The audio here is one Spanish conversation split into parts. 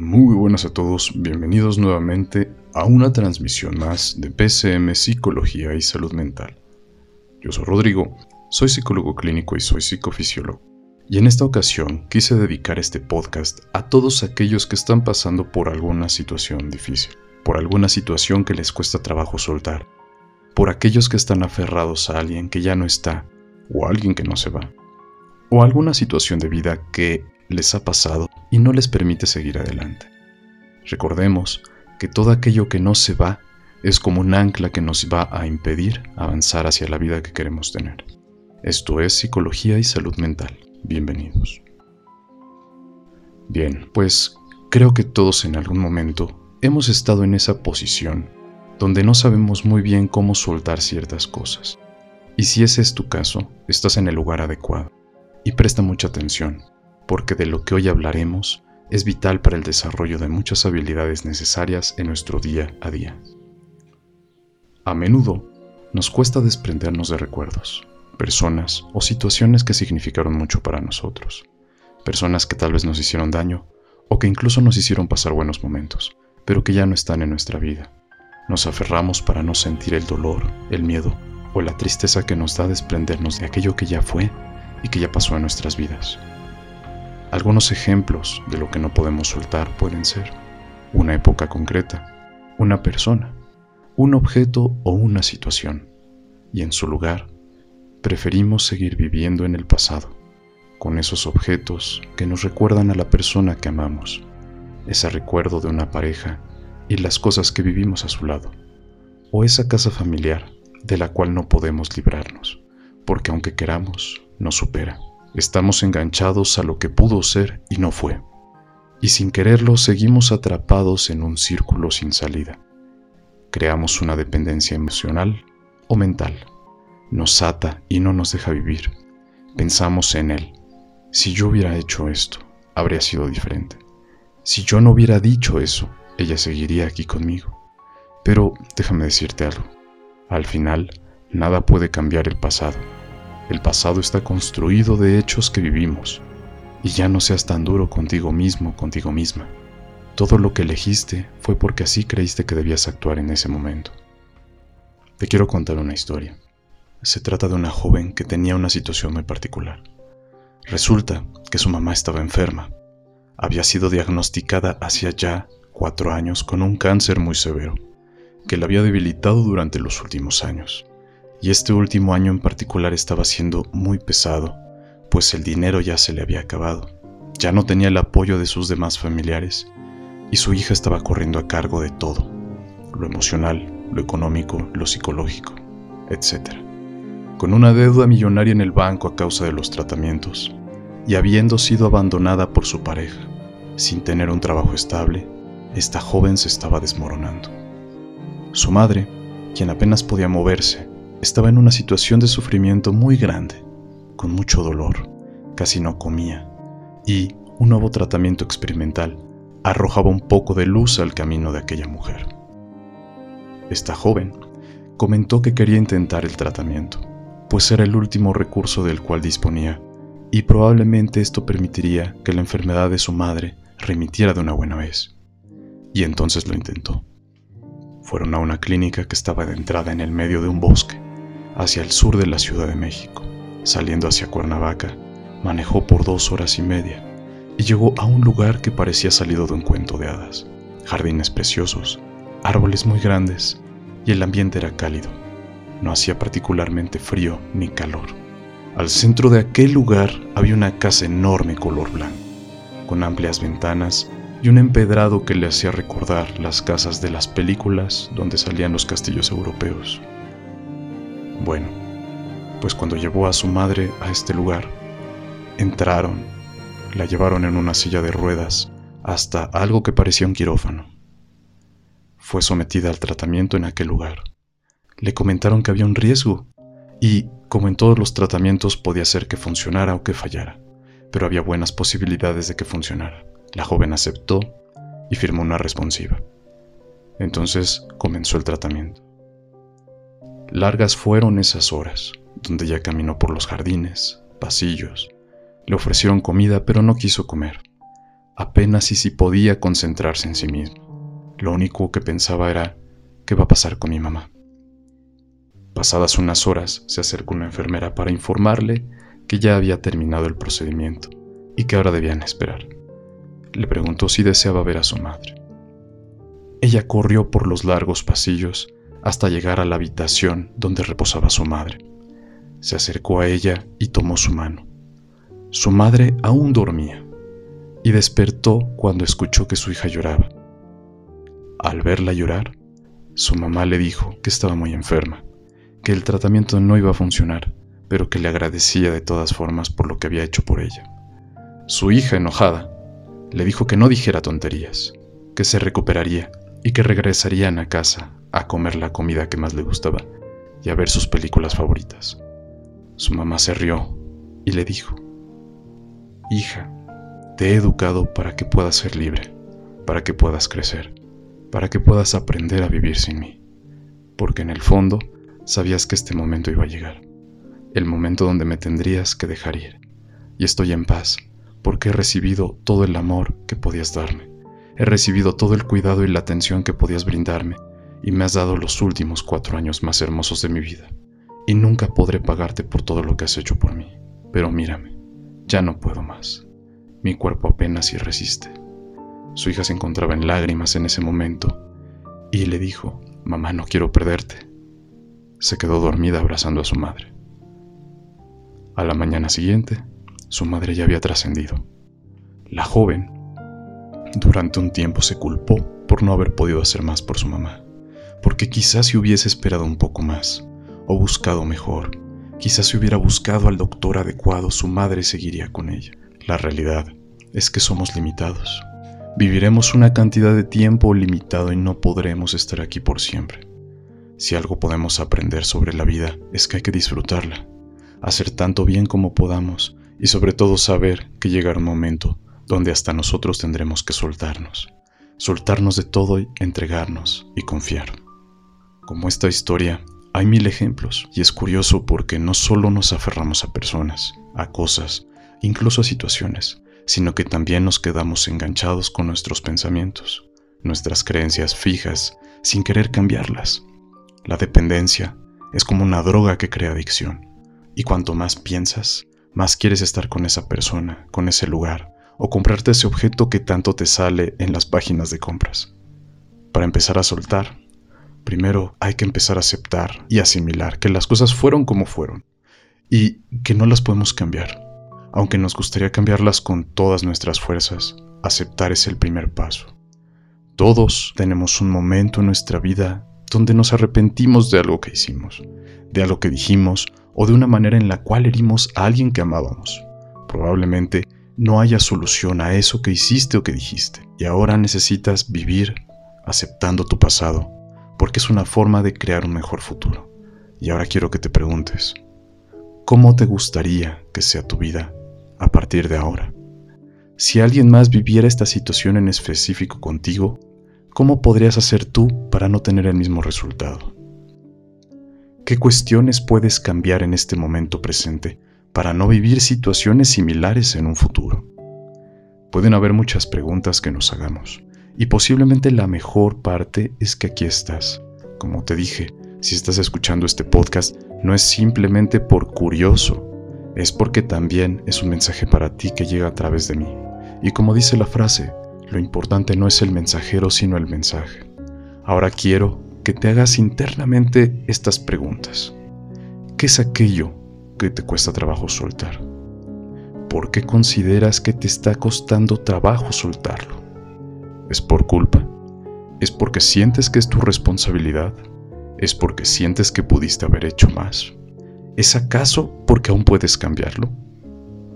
Muy buenas a todos, bienvenidos nuevamente a una transmisión más de PCM Psicología y Salud Mental. Yo soy Rodrigo, soy psicólogo clínico y soy psicofisiólogo. Y en esta ocasión quise dedicar este podcast a todos aquellos que están pasando por alguna situación difícil, por alguna situación que les cuesta trabajo soltar, por aquellos que están aferrados a alguien que ya no está o a alguien que no se va, o alguna situación de vida que les ha pasado y no les permite seguir adelante. Recordemos que todo aquello que no se va es como un ancla que nos va a impedir avanzar hacia la vida que queremos tener. Esto es psicología y salud mental. Bienvenidos. Bien, pues creo que todos en algún momento hemos estado en esa posición donde no sabemos muy bien cómo soltar ciertas cosas. Y si ese es tu caso, estás en el lugar adecuado. Y presta mucha atención, porque de lo que hoy hablaremos es vital para el desarrollo de muchas habilidades necesarias en nuestro día a día. A menudo nos cuesta desprendernos de recuerdos, personas o situaciones que significaron mucho para nosotros, personas que tal vez nos hicieron daño o que incluso nos hicieron pasar buenos momentos, pero que ya no están en nuestra vida. Nos aferramos para no sentir el dolor, el miedo o la tristeza que nos da desprendernos de aquello que ya fue y que ya pasó en nuestras vidas. Algunos ejemplos de lo que no podemos soltar pueden ser una época concreta, una persona, un objeto o una situación, y en su lugar preferimos seguir viviendo en el pasado, con esos objetos que nos recuerdan a la persona que amamos, ese recuerdo de una pareja y las cosas que vivimos a su lado, o esa casa familiar de la cual no podemos librarnos, porque aunque queramos, nos supera. Estamos enganchados a lo que pudo ser y no fue. Y sin quererlo seguimos atrapados en un círculo sin salida. Creamos una dependencia emocional o mental. Nos ata y no nos deja vivir. Pensamos en él. Si yo hubiera hecho esto, habría sido diferente. Si yo no hubiera dicho eso, ella seguiría aquí conmigo. Pero déjame decirte algo. Al final, nada puede cambiar el pasado el pasado está construido de hechos que vivimos, y ya no seas tan duro contigo mismo, contigo misma. Todo lo que elegiste fue porque así creíste que debías actuar en ese momento. Te quiero contar una historia. Se trata de una joven que tenía una situación muy particular. Resulta que su mamá estaba enferma. Había sido diagnosticada hacía ya cuatro años con un cáncer muy severo, que la había debilitado durante los últimos años y este último año en particular estaba siendo muy pesado, pues el dinero ya se le había acabado, ya no tenía el apoyo de sus demás familiares, y su hija estaba corriendo a cargo de todo, lo emocional, lo económico, lo psicológico, etc. Con una deuda millonaria en el banco a causa de los tratamientos, y habiendo sido abandonada por su pareja, sin tener un trabajo estable, esta joven se estaba desmoronando. Su madre, quien apenas podía moverse, estaba en una situación de sufrimiento muy grande, con mucho dolor, casi no comía, y un nuevo tratamiento experimental arrojaba un poco de luz al camino de aquella mujer. Esta joven comentó que quería intentar el tratamiento, pues era el último recurso del cual disponía, y probablemente esto permitiría que la enfermedad de su madre remitiera de una buena vez. Y entonces lo intentó. Fueron a una clínica que estaba de entrada en el medio de un bosque, hacia el sur de la Ciudad de México. Saliendo hacia Cuernavaca, manejó por dos horas y media y llegó a un lugar que parecía salido de un cuento de hadas. Jardines preciosos, árboles muy grandes y el ambiente era cálido. No hacía particularmente frío ni calor. Al centro de aquel lugar había una casa enorme color blanco, con amplias ventanas y un empedrado que le hacía recordar las casas de las películas donde salían los castillos europeos. Bueno, pues cuando llevó a su madre a este lugar, entraron, la llevaron en una silla de ruedas hasta algo que parecía un quirófano. Fue sometida al tratamiento en aquel lugar. Le comentaron que había un riesgo y, como en todos los tratamientos, podía ser que funcionara o que fallara, pero había buenas posibilidades de que funcionara. La joven aceptó y firmó una responsiva. Entonces comenzó el tratamiento. Largas fueron esas horas, donde ya caminó por los jardines, pasillos. Le ofrecieron comida, pero no quiso comer. apenas si si podía concentrarse en sí mismo. Lo único que pensaba era, ¿qué va a pasar con mi mamá? Pasadas unas horas, se acercó una enfermera para informarle que ya había terminado el procedimiento y que ahora debían esperar. Le preguntó si deseaba ver a su madre. Ella corrió por los largos pasillos hasta llegar a la habitación donde reposaba su madre. Se acercó a ella y tomó su mano. Su madre aún dormía y despertó cuando escuchó que su hija lloraba. Al verla llorar, su mamá le dijo que estaba muy enferma, que el tratamiento no iba a funcionar, pero que le agradecía de todas formas por lo que había hecho por ella. Su hija, enojada, le dijo que no dijera tonterías, que se recuperaría y que regresarían a casa a comer la comida que más le gustaba y a ver sus películas favoritas. Su mamá se rió y le dijo, Hija, te he educado para que puedas ser libre, para que puedas crecer, para que puedas aprender a vivir sin mí, porque en el fondo sabías que este momento iba a llegar, el momento donde me tendrías que dejar ir, y estoy en paz porque he recibido todo el amor que podías darme, he recibido todo el cuidado y la atención que podías brindarme, y me has dado los últimos cuatro años más hermosos de mi vida, y nunca podré pagarte por todo lo que has hecho por mí, pero mírame, ya no puedo más. Mi cuerpo apenas si resiste. Su hija se encontraba en lágrimas en ese momento y le dijo, Mamá, no quiero perderte. Se quedó dormida abrazando a su madre. A la mañana siguiente, su madre ya había trascendido. La joven, durante un tiempo se culpó por no haber podido hacer más por su mamá, porque quizás si hubiese esperado un poco más, o buscado mejor, quizás si hubiera buscado al doctor adecuado, su madre seguiría con ella. La realidad es que somos limitados. Viviremos una cantidad de tiempo limitado y no podremos estar aquí por siempre. Si algo podemos aprender sobre la vida es que hay que disfrutarla, hacer tanto bien como podamos y sobre todo saber que llegará un momento donde hasta nosotros tendremos que soltarnos, soltarnos de todo y entregarnos y confiar. Como esta historia, hay mil ejemplos y es curioso porque no solo nos aferramos a personas, a cosas, incluso a situaciones, sino que también nos quedamos enganchados con nuestros pensamientos, nuestras creencias fijas, sin querer cambiarlas. La dependencia es como una droga que crea adicción, y cuanto más piensas, más quieres estar con esa persona, con ese lugar, o comprarte ese objeto que tanto te sale en las páginas de compras. Para empezar a soltar, primero hay que empezar a aceptar y asimilar que las cosas fueron como fueron, y que no las podemos cambiar aunque nos gustaría cambiarlas con todas nuestras fuerzas, aceptar es el primer paso. Todos tenemos un momento en nuestra vida donde nos arrepentimos de algo que hicimos, de algo que dijimos o de una manera en la cual herimos a alguien que amábamos. Probablemente no haya solución a eso que hiciste o que dijiste, y ahora necesitas vivir aceptando tu pasado, porque es una forma de crear un mejor futuro. Y ahora quiero que te preguntes, ¿cómo te gustaría que sea tu vida a partir de ahora. Si alguien más viviera esta situación en específico contigo, ¿cómo podrías hacer tú para no tener el mismo resultado? ¿Qué cuestiones puedes cambiar en este momento presente para no vivir situaciones similares en un futuro? Pueden haber muchas preguntas que nos hagamos, y posiblemente la mejor parte es que aquí estás. Como te dije, si estás escuchando este podcast, no es simplemente por curioso es porque también es un mensaje para ti que llega a través de mí. Y como dice la frase, lo importante no es el mensajero sino el mensaje. Ahora quiero que te hagas internamente estas preguntas. ¿Qué es aquello que te cuesta trabajo soltar? ¿Por qué consideras que te está costando trabajo soltarlo? ¿Es por culpa? ¿Es porque sientes que es tu responsabilidad? ¿Es porque sientes que pudiste haber hecho más? ¿Es acaso porque aún puedes cambiarlo?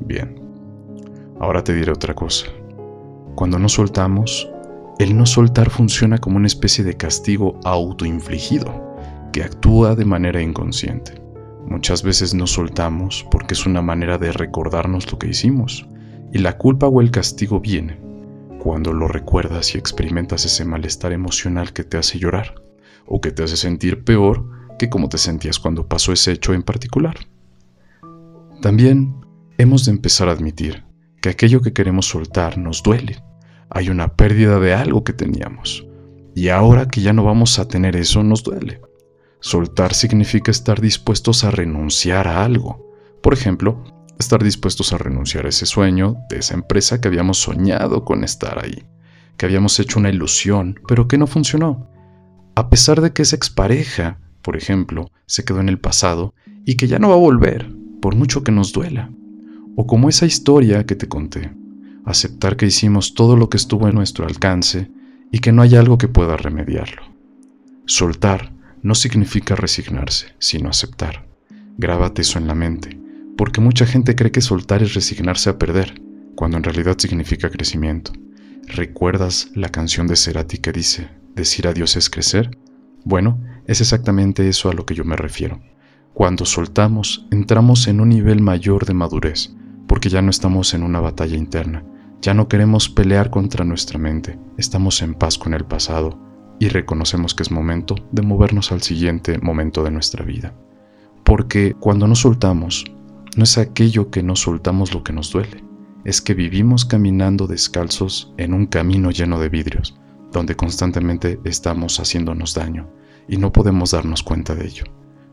Bien, ahora te diré otra cosa. Cuando no soltamos, el no soltar funciona como una especie de castigo autoinfligido que actúa de manera inconsciente. Muchas veces no soltamos porque es una manera de recordarnos lo que hicimos, y la culpa o el castigo viene cuando lo recuerdas y experimentas ese malestar emocional que te hace llorar o que te hace sentir peor que como te sentías cuando pasó ese hecho en particular. También hemos de empezar a admitir que aquello que queremos soltar nos duele hay una pérdida de algo que teníamos. Y ahora que ya no vamos a tener eso, nos duele. Soltar significa estar dispuestos a renunciar a algo. Por ejemplo, estar dispuestos a renunciar a ese sueño de esa empresa que habíamos soñado con estar ahí, que habíamos hecho una ilusión, pero que no funcionó. A pesar de que esa expareja, por ejemplo, se quedó en el pasado y que ya no va a volver, por mucho que nos duela. O como esa historia que te conté, aceptar que hicimos todo lo que estuvo en nuestro alcance y que no hay algo que pueda remediarlo. Soltar no significa resignarse, sino aceptar. Grábate eso en la mente, porque mucha gente cree que soltar es resignarse a perder, cuando en realidad significa crecimiento. ¿Recuerdas la canción de Cerati que dice, decir adiós es crecer? Bueno, es exactamente eso a lo que yo me refiero. Cuando soltamos, entramos en un nivel mayor de madurez, porque ya no estamos en una batalla interna, ya no queremos pelear contra nuestra mente, estamos en paz con el pasado y reconocemos que es momento de movernos al siguiente momento de nuestra vida. Porque cuando nos soltamos, no es aquello que nos soltamos lo que nos duele, es que vivimos caminando descalzos en un camino lleno de vidrios, donde constantemente estamos haciéndonos daño y no podemos darnos cuenta de ello.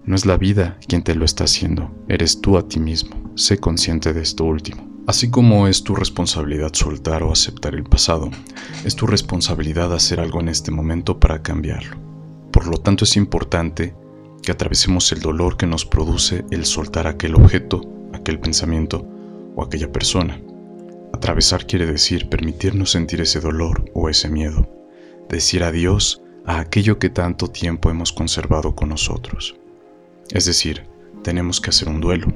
No es la vida quien te lo está haciendo, eres tú a ti mismo. Sé consciente de esto último. Así como es tu responsabilidad soltar o aceptar el pasado, es tu responsabilidad hacer algo en este momento para cambiarlo. Por lo tanto es importante que atravesemos el dolor que nos produce el soltar aquel objeto, aquel pensamiento o aquella persona. Atravesar quiere decir permitirnos sentir ese dolor o ese miedo, decir adiós a aquello que tanto tiempo hemos conservado con nosotros. Es decir, tenemos que hacer un duelo,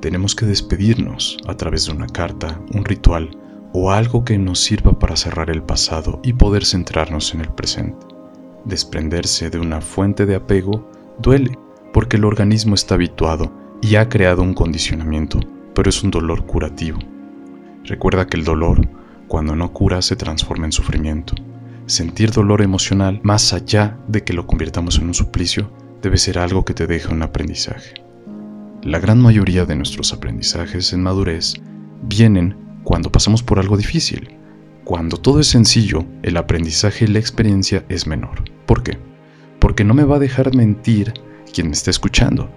tenemos que despedirnos a través de una carta, un ritual o algo que nos sirva para cerrar el pasado y poder centrarnos en el presente. Desprenderse de una fuente de apego duele porque el organismo está habituado y ha creado un condicionamiento, pero es un dolor curativo. Recuerda que el dolor, cuando no cura, se transforma en sufrimiento. Sentir dolor emocional, más allá de que lo convirtamos en un suplicio, debe ser algo que te deje un aprendizaje. La gran mayoría de nuestros aprendizajes en madurez vienen cuando pasamos por algo difícil. Cuando todo es sencillo, el aprendizaje y la experiencia es menor. ¿Por qué? Porque no me va a dejar mentir quien me está escuchando.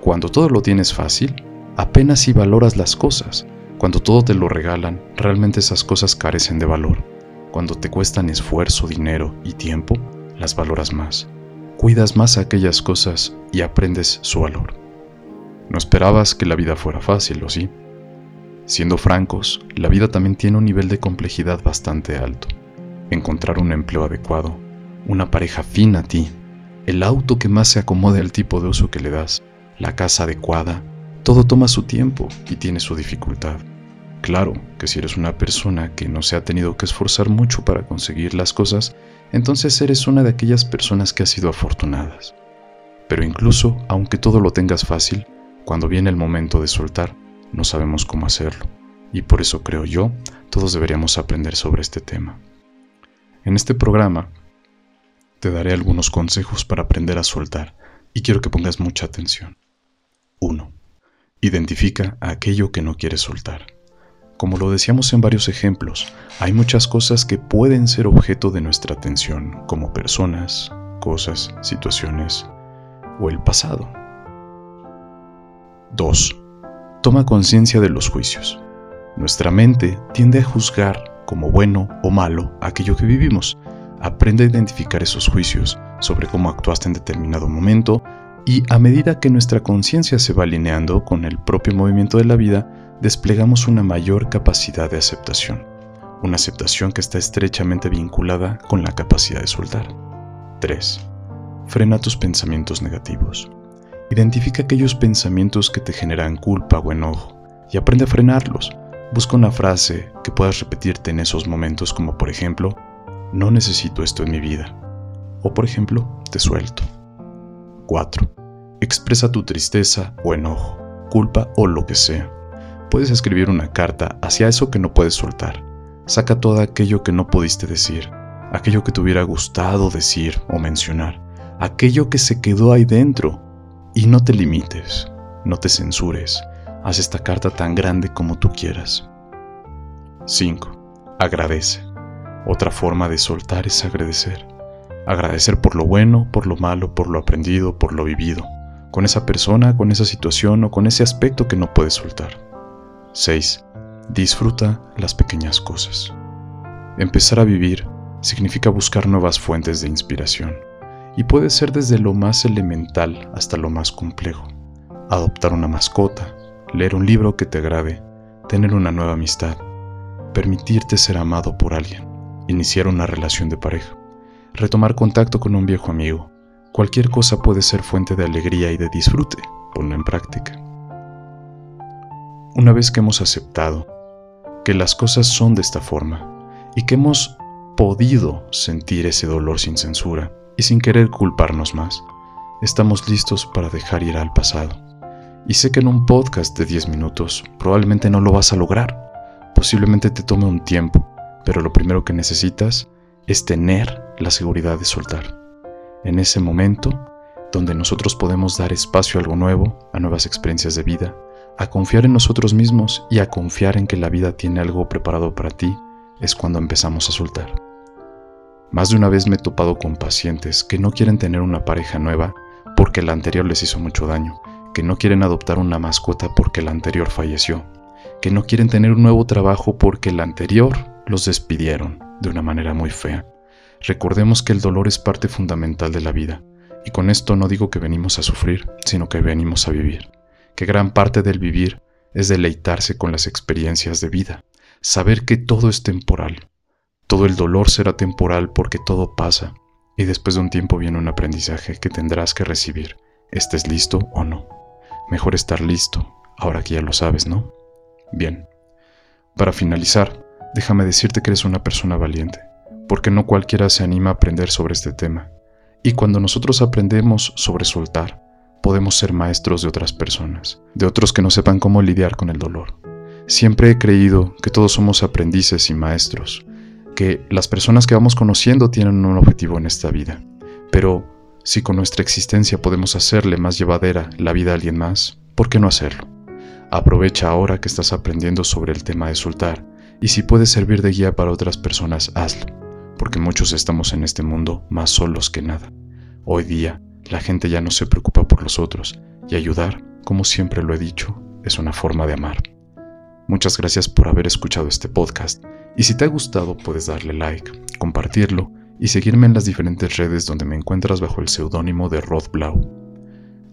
Cuando todo lo tienes fácil, apenas si valoras las cosas. Cuando todo te lo regalan, realmente esas cosas carecen de valor. Cuando te cuestan esfuerzo, dinero y tiempo, las valoras más. Cuidas más aquellas cosas y aprendes su valor. No esperabas que la vida fuera fácil, ¿o sí? Siendo francos, la vida también tiene un nivel de complejidad bastante alto. Encontrar un empleo adecuado, una pareja fina a ti, el auto que más se acomode al tipo de uso que le das, la casa adecuada, todo toma su tiempo y tiene su dificultad. Claro que si eres una persona que no se ha tenido que esforzar mucho para conseguir las cosas, entonces eres una de aquellas personas que ha sido afortunadas. Pero incluso, aunque todo lo tengas fácil, cuando viene el momento de soltar, no sabemos cómo hacerlo, y por eso creo yo, todos deberíamos aprender sobre este tema. En este programa te daré algunos consejos para aprender a soltar, y quiero que pongas mucha atención. 1. Identifica aquello que no quieres soltar. Como lo decíamos en varios ejemplos, hay muchas cosas que pueden ser objeto de nuestra atención, como personas, cosas, situaciones o el pasado. 2. Toma conciencia de los juicios. Nuestra mente tiende a juzgar como bueno o malo aquello que vivimos. Aprende a identificar esos juicios sobre cómo actuaste en determinado momento y a medida que nuestra conciencia se va alineando con el propio movimiento de la vida, desplegamos una mayor capacidad de aceptación. Una aceptación que está estrechamente vinculada con la capacidad de soltar. 3. Frena tus pensamientos negativos. Identifica aquellos pensamientos que te generan culpa o enojo y aprende a frenarlos. Busca una frase que puedas repetirte en esos momentos como por ejemplo, no necesito esto en mi vida. O por ejemplo, te suelto. 4. Expresa tu tristeza o enojo, culpa o lo que sea. Puedes escribir una carta hacia eso que no puedes soltar. Saca todo aquello que no pudiste decir, aquello que te hubiera gustado decir o mencionar, aquello que se quedó ahí dentro y no te limites, no te censures, haz esta carta tan grande como tú quieras. 5. Agradece. Otra forma de soltar es agradecer. Agradecer por lo bueno, por lo malo, por lo aprendido, por lo vivido, con esa persona, con esa situación o con ese aspecto que no puedes soltar. 6. Disfruta las pequeñas cosas. Empezar a vivir significa buscar nuevas fuentes de inspiración, y puede ser desde lo más elemental hasta lo más complejo. Adoptar una mascota, leer un libro que te agrade, tener una nueva amistad, permitirte ser amado por alguien, iniciar una relación de pareja, retomar contacto con un viejo amigo. Cualquier cosa puede ser fuente de alegría y de disfrute. Ponlo en práctica. Una vez que hemos aceptado que las cosas son de esta forma y que hemos podido sentir ese dolor sin censura y sin querer culparnos más, estamos listos para dejar ir al pasado. Y sé que en un podcast de 10 minutos probablemente no lo vas a lograr. Posiblemente te tome un tiempo, pero lo primero que necesitas es tener la seguridad de soltar. En ese momento, donde nosotros podemos dar espacio a algo nuevo, a nuevas experiencias de vida, a confiar en nosotros mismos y a confiar en que la vida tiene algo preparado para ti, es cuando empezamos a soltar. Más de una vez me he topado con pacientes que no quieren tener una pareja nueva porque la anterior les hizo mucho daño, que no quieren adoptar una mascota porque la anterior falleció, que no quieren tener un nuevo trabajo porque la anterior los despidieron de una manera muy fea. Recordemos que el dolor es parte fundamental de la vida, y con esto no digo que venimos a sufrir, sino que venimos a vivir, que gran parte del vivir es deleitarse con las experiencias de vida, saber que todo es temporal. Todo el dolor será temporal porque todo pasa, y después de un tiempo viene un aprendizaje que tendrás que recibir, estés listo o no. Mejor estar listo, ahora que ya lo sabes, ¿no? Bien. Para finalizar, déjame decirte que eres una persona valiente, porque no cualquiera se anima a aprender sobre este tema. Y cuando nosotros aprendemos sobre soltar, podemos ser maestros de otras personas, de otros que no sepan cómo lidiar con el dolor. Siempre he creído que todos somos aprendices y maestros, que las personas que vamos conociendo tienen un objetivo en esta vida, pero si con nuestra existencia podemos hacerle más llevadera la vida a alguien más, ¿por qué no hacerlo? Aprovecha ahora que estás aprendiendo sobre el tema de soltar y si puedes servir de guía para otras personas, hazlo, porque muchos estamos en este mundo más solos que nada. Hoy día, la gente ya no se preocupa por los otros y ayudar, como siempre lo he dicho, es una forma de amar. Muchas gracias por haber escuchado este podcast y si te ha gustado puedes darle like, compartirlo y seguirme en las diferentes redes donde me encuentras bajo el seudónimo de Rod Blau.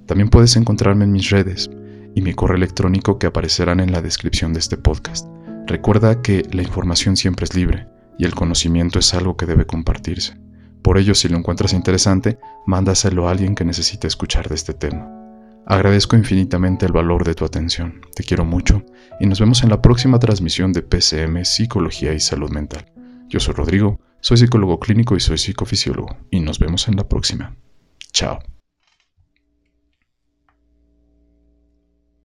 También puedes encontrarme en mis redes y mi correo electrónico que aparecerán en la descripción de este podcast. Recuerda que la información siempre es libre y el conocimiento es algo que debe compartirse. Por ello, si lo encuentras interesante, mándaselo a alguien que necesite escuchar de este tema. Agradezco infinitamente el valor de tu atención, te quiero mucho y nos vemos en la próxima transmisión de PCM Psicología y Salud Mental. Yo soy Rodrigo, soy psicólogo clínico y soy psicofisiólogo y nos vemos en la próxima. Chao.